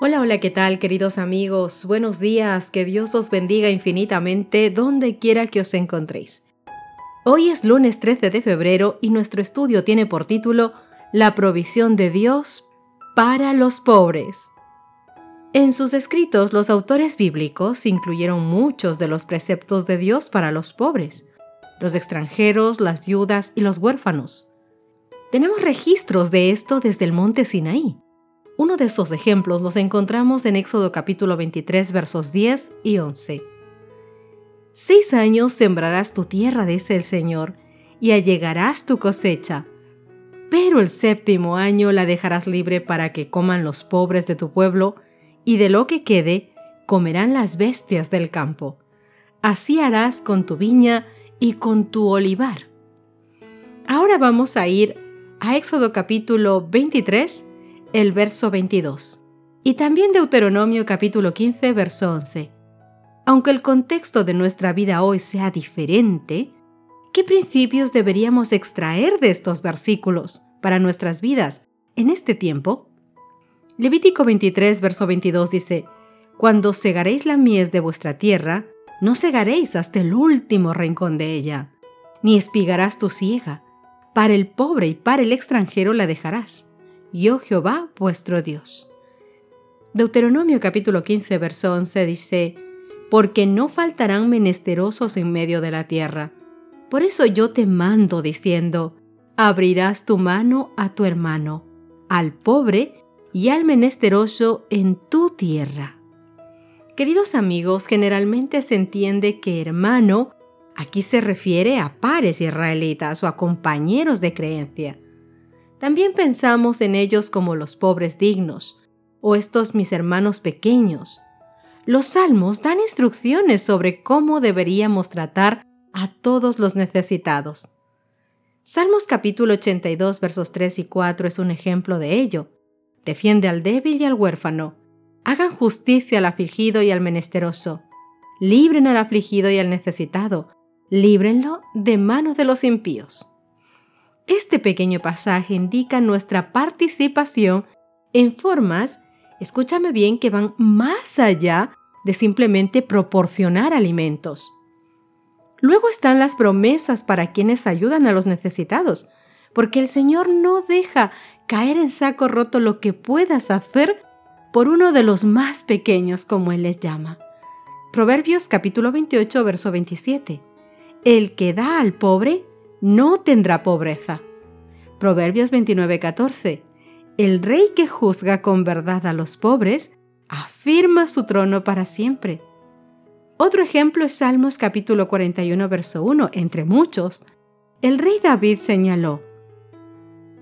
Hola, hola, ¿qué tal queridos amigos? Buenos días, que Dios os bendiga infinitamente donde quiera que os encontréis. Hoy es lunes 13 de febrero y nuestro estudio tiene por título La provisión de Dios para los pobres. En sus escritos los autores bíblicos incluyeron muchos de los preceptos de Dios para los pobres, los extranjeros, las viudas y los huérfanos. Tenemos registros de esto desde el monte Sinaí. Uno de esos ejemplos los encontramos en Éxodo capítulo 23 versos 10 y 11. Seis años sembrarás tu tierra, dice el Señor, y allegarás tu cosecha, pero el séptimo año la dejarás libre para que coman los pobres de tu pueblo, y de lo que quede comerán las bestias del campo. Así harás con tu viña y con tu olivar. Ahora vamos a ir a Éxodo capítulo 23 el verso 22, y también Deuteronomio capítulo 15, verso 11. Aunque el contexto de nuestra vida hoy sea diferente, ¿qué principios deberíamos extraer de estos versículos para nuestras vidas en este tiempo? Levítico 23, verso 22 dice, Cuando segaréis la mies de vuestra tierra, no segaréis hasta el último rincón de ella, ni espigarás tu siega. Para el pobre y para el extranjero la dejarás yo Jehová vuestro Dios. Deuteronomio capítulo 15, verso 11 dice, Porque no faltarán menesterosos en medio de la tierra. Por eso yo te mando diciendo, abrirás tu mano a tu hermano, al pobre y al menesteroso en tu tierra. Queridos amigos, generalmente se entiende que hermano aquí se refiere a pares israelitas o a compañeros de creencia. También pensamos en ellos como los pobres dignos, o estos mis hermanos pequeños. Los salmos dan instrucciones sobre cómo deberíamos tratar a todos los necesitados. Salmos capítulo 82 versos 3 y 4 es un ejemplo de ello. Defiende al débil y al huérfano. Hagan justicia al afligido y al menesteroso. Libren al afligido y al necesitado. Líbrenlo de manos de los impíos. Este pequeño pasaje indica nuestra participación en formas, escúchame bien, que van más allá de simplemente proporcionar alimentos. Luego están las promesas para quienes ayudan a los necesitados, porque el Señor no deja caer en saco roto lo que puedas hacer por uno de los más pequeños, como Él les llama. Proverbios capítulo 28, verso 27. El que da al pobre no tendrá pobreza. Proverbios 29:14. El rey que juzga con verdad a los pobres afirma su trono para siempre. Otro ejemplo es Salmos capítulo 41, verso 1, entre muchos. El rey David señaló,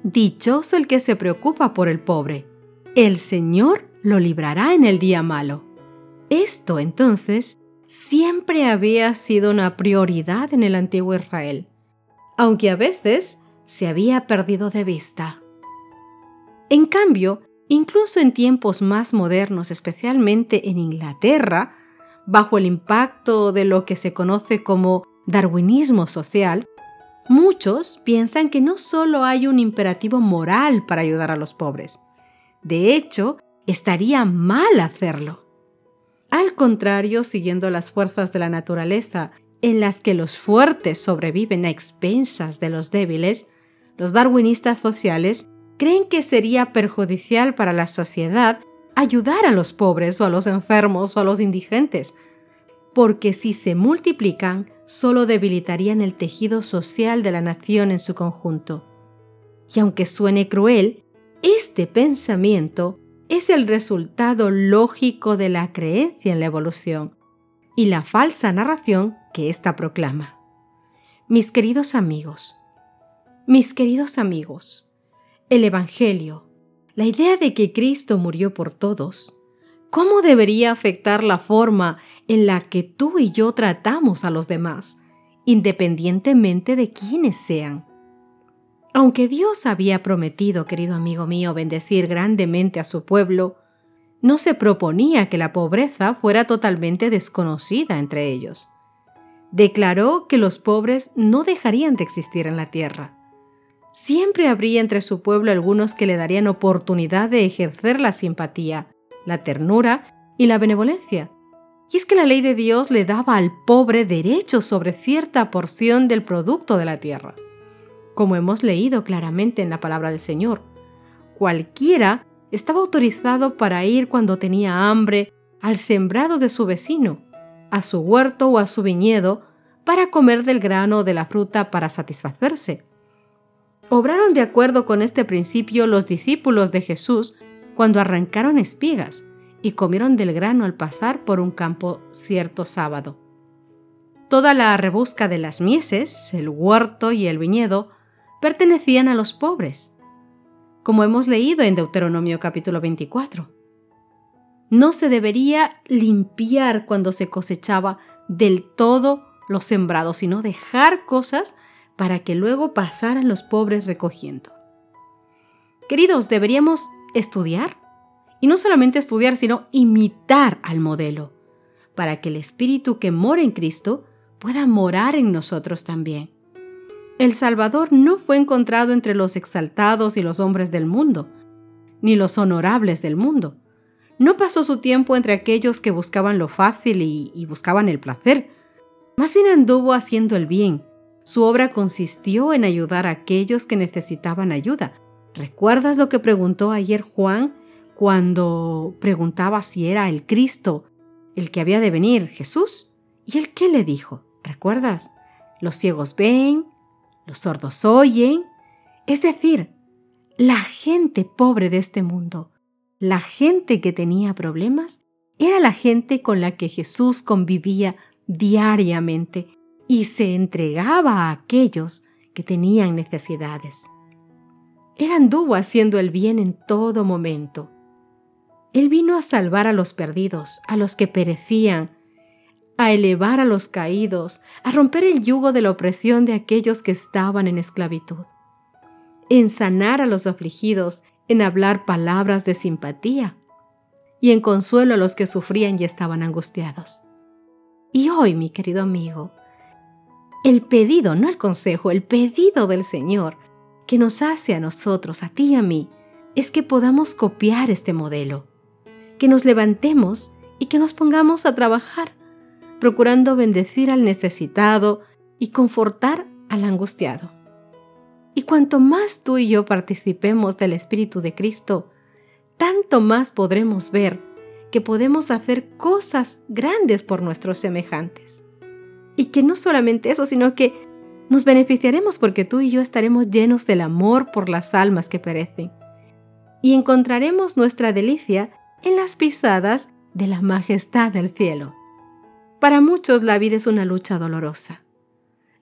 Dichoso el que se preocupa por el pobre, el Señor lo librará en el día malo. Esto entonces siempre había sido una prioridad en el antiguo Israel aunque a veces se había perdido de vista. En cambio, incluso en tiempos más modernos, especialmente en Inglaterra, bajo el impacto de lo que se conoce como darwinismo social, muchos piensan que no solo hay un imperativo moral para ayudar a los pobres, de hecho, estaría mal hacerlo. Al contrario, siguiendo las fuerzas de la naturaleza en las que los fuertes sobreviven a expensas de los débiles, los darwinistas sociales creen que sería perjudicial para la sociedad ayudar a los pobres o a los enfermos o a los indigentes, porque si se multiplican, solo debilitarían el tejido social de la nación en su conjunto. Y aunque suene cruel, este pensamiento es el resultado lógico de la creencia en la evolución y la falsa narración que proclama. Mis queridos amigos, mis queridos amigos, el Evangelio, la idea de que Cristo murió por todos, ¿Cómo debería afectar la forma en la que tú y yo tratamos a los demás, independientemente de quiénes sean? Aunque Dios había prometido, querido amigo mío, bendecir grandemente a su pueblo, no se proponía que la pobreza fuera totalmente desconocida entre ellos. Declaró que los pobres no dejarían de existir en la tierra. Siempre habría entre su pueblo algunos que le darían oportunidad de ejercer la simpatía, la ternura y la benevolencia. Y es que la ley de Dios le daba al pobre derecho sobre cierta porción del producto de la tierra como hemos leído claramente en la palabra del Señor. Cualquiera estaba autorizado para ir cuando tenía hambre al sembrado de su vecino, a su huerto o a su viñedo, para comer del grano o de la fruta para satisfacerse. Obraron de acuerdo con este principio los discípulos de Jesús cuando arrancaron espigas y comieron del grano al pasar por un campo cierto sábado. Toda la rebusca de las mieses, el huerto y el viñedo pertenecían a los pobres, como hemos leído en Deuteronomio capítulo 24. No se debería limpiar cuando se cosechaba del todo los sembrados, sino dejar cosas para que luego pasaran los pobres recogiendo. Queridos, deberíamos estudiar, y no solamente estudiar, sino imitar al modelo, para que el Espíritu que mora en Cristo pueda morar en nosotros también. El Salvador no fue encontrado entre los exaltados y los hombres del mundo, ni los honorables del mundo. No pasó su tiempo entre aquellos que buscaban lo fácil y, buscaban el placer. Más bien anduvo haciendo el bien. Su obra consistió en ayudar a aquellos que necesitaban ayuda. ¿Recuerdas lo que preguntó ayer Juan cuando preguntaba si era el Cristo, el que había de venir, Jesús? ¿Y él qué le dijo? ¿Recuerdas? Los ciegos ven, los sordos oyen, es decir, la gente pobre de este mundo, la gente que tenía problemas, era la gente con la que Jesús convivía diariamente y se entregaba a aquellos que tenían necesidades. Él anduvo haciendo el bien en todo momento. Él vino a salvar a los perdidos, a los que perecían, a elevar a los caídos, a romper el yugo de la opresión de aquellos que estaban en esclavitud, en sanar a los afligidos, en hablar palabras de simpatía y en consuelo a los que sufrían y estaban angustiados. Y hoy, mi querido amigo, el pedido, no el consejo, el pedido del Señor que nos hace a nosotros, a ti y a mí, es que podamos copiar este modelo, que nos levantemos y que nos pongamos a trabajar procurando bendecir al necesitado y confortar al angustiado. Y cuanto más tú y yo participemos del Espíritu de Cristo, tanto más podremos ver que podemos hacer cosas grandes por nuestros semejantes. Y que no solamente eso, sino que nos beneficiaremos porque tú y yo estaremos llenos del amor por las almas que perecen. Y encontraremos nuestra delicia en las pisadas de la majestad del cielo. Para muchos la vida es una lucha dolorosa.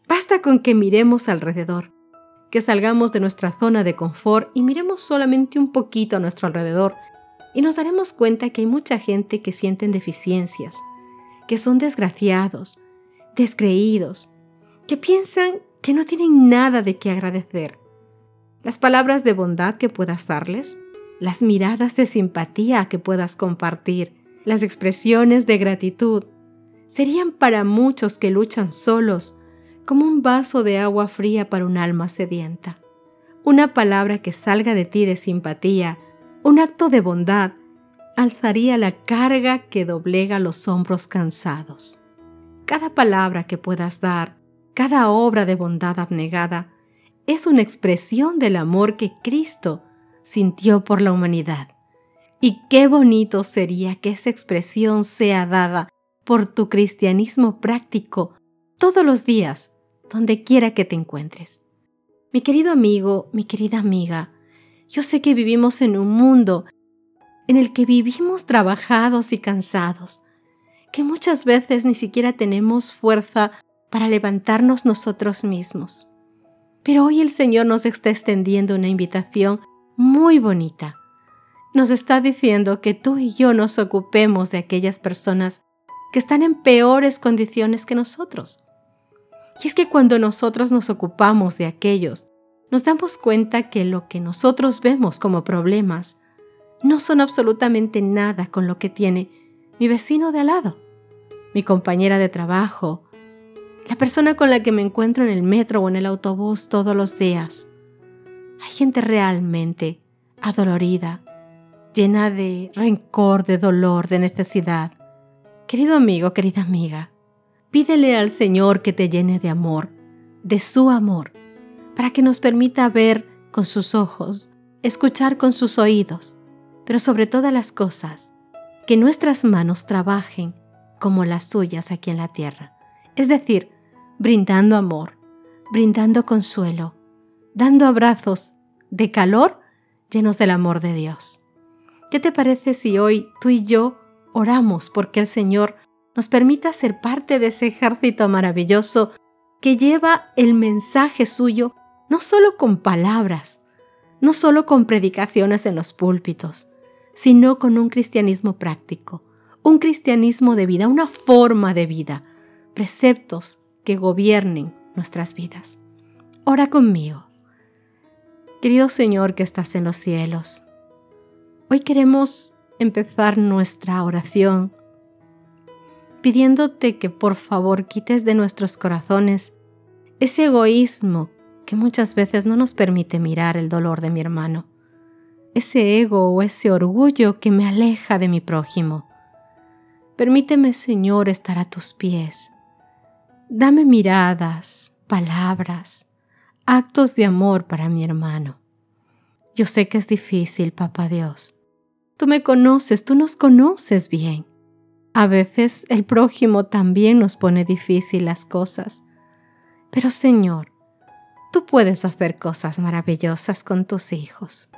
Basta con que miremos alrededor, que salgamos de nuestra zona de confort y miremos solamente un poquito a nuestro alrededor y nos daremos cuenta que hay mucha gente que sienten deficiencias, que son desgraciados, descreídos, que piensan que no tienen nada de qué agradecer. Las palabras de bondad que puedas darles, las miradas de simpatía que puedas compartir, las expresiones de gratitud, serían para muchos que luchan solos como un vaso de agua fría para un alma sedienta. Una palabra que salga de ti de simpatía, un acto de bondad, alzaría la carga que doblega los hombros cansados. Cada palabra que puedas dar, cada obra de bondad abnegada, es una expresión del amor que Cristo sintió por la humanidad. Y qué bonito sería que esa expresión sea dada por tu cristianismo práctico todos los días, donde quiera que te encuentres. Mi querido amigo, mi querida amiga, yo sé que vivimos en un mundo en el que vivimos trabajados y cansados, que muchas veces ni siquiera tenemos fuerza para levantarnos nosotros mismos. Pero hoy el Señor nos está extendiendo una invitación muy bonita. nos está diciendo que tú y yo nos ocupemos de aquellas personas que están en peores condiciones que nosotros. Y es que cuando nosotros nos ocupamos de aquellos, nos damos cuenta que lo que nosotros vemos como problemas no son absolutamente nada con lo que tiene mi vecino de al lado, mi compañera de trabajo, la persona con la que me encuentro en el metro o en el autobús todos los días. Hay gente realmente adolorida, llena de rencor, de dolor, de necesidad. Querido amigo, querida amiga, pídele al Señor que te llene de amor, de su amor, para que nos permita ver con sus ojos, escuchar con sus oídos, pero sobre todas las cosas, que nuestras manos trabajen como las suyas aquí en la tierra. Es decir, brindando amor, brindando consuelo, dando abrazos de calor llenos del amor de Dios. ¿Qué te parece si hoy tú y yo oramos porque el Señor nos permita ser parte de ese ejército maravilloso que lleva el mensaje suyo no solo con palabras, no solo con predicaciones en los púlpitos, sino con un cristianismo práctico, un cristianismo de vida, una forma de vida, preceptos que gobiernen nuestras vidas. Ora conmigo. Querido Señor que estás en los cielos, Hoy queremos empezar nuestra oración pidiéndote que por favor quites de nuestros corazones ese egoísmo que muchas veces no nos permite mirar el dolor de mi hermano, ese ego o ese orgullo que me aleja de mi prójimo. Permíteme, Señor, estar a tus pies. Dame miradas, palabras, actos de amor para mi hermano. Yo sé que es difícil, Papá Dios. Tú me conoces, tú nos conoces bien. A veces el prójimo también nos pone difícil las cosas. Pero Señor, tú puedes hacer cosas maravillosas con tus hijos.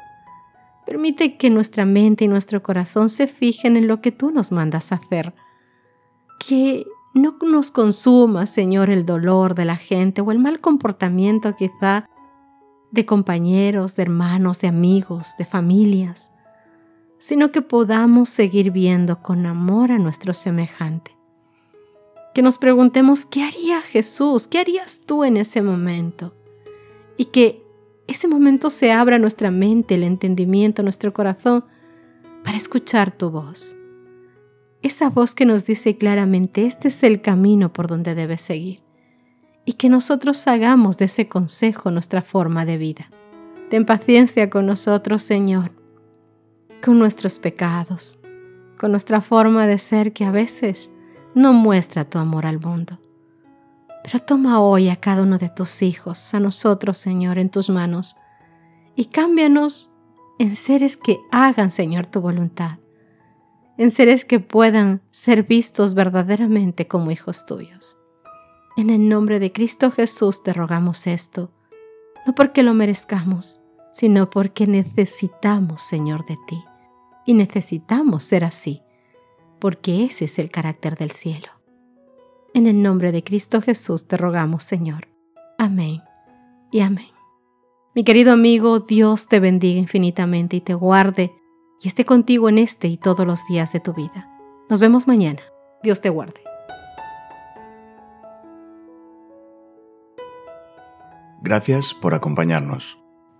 Permite que nuestra mente y nuestro corazón se fijen en lo que tú nos mandas hacer. Que no nos consuma, Señor, el dolor de la gente o el mal comportamiento quizá de compañeros, de hermanos, de amigos, de familias, sino que podamos seguir viendo con amor a nuestro semejante. Que nos preguntemos, ¿qué haría Jesús? ¿Qué harías tú en ese momento? Y que ese momento se abra nuestra mente, el entendimiento, nuestro corazón, para escuchar tu voz. Esa voz que nos dice claramente, este es el camino por donde debes seguir y que nosotros hagamos de ese consejo nuestra forma de vida. Ten paciencia con nosotros, Señor, con nuestros pecados, con nuestra forma de ser que a veces no muestra tu amor al mundo. Pero toma hoy a cada uno de tus hijos, a nosotros, Señor, en tus manos, y cámbianos en seres que hagan, Señor, tu voluntad, en seres que puedan ser vistos verdaderamente como hijos tuyos. En el nombre de Cristo Jesús te rogamos esto, no porque lo merezcamos, sino porque necesitamos, Señor, de ti. Y necesitamos ser así, porque ese es el carácter del cielo. En el nombre de Cristo Jesús te rogamos, Señor. Amén y amén. Mi querido amigo, Dios te bendiga infinitamente y te guarde y esté contigo en este y todos los días de tu vida. Nos vemos mañana. Dios te guarde. Gracias por acompañarnos.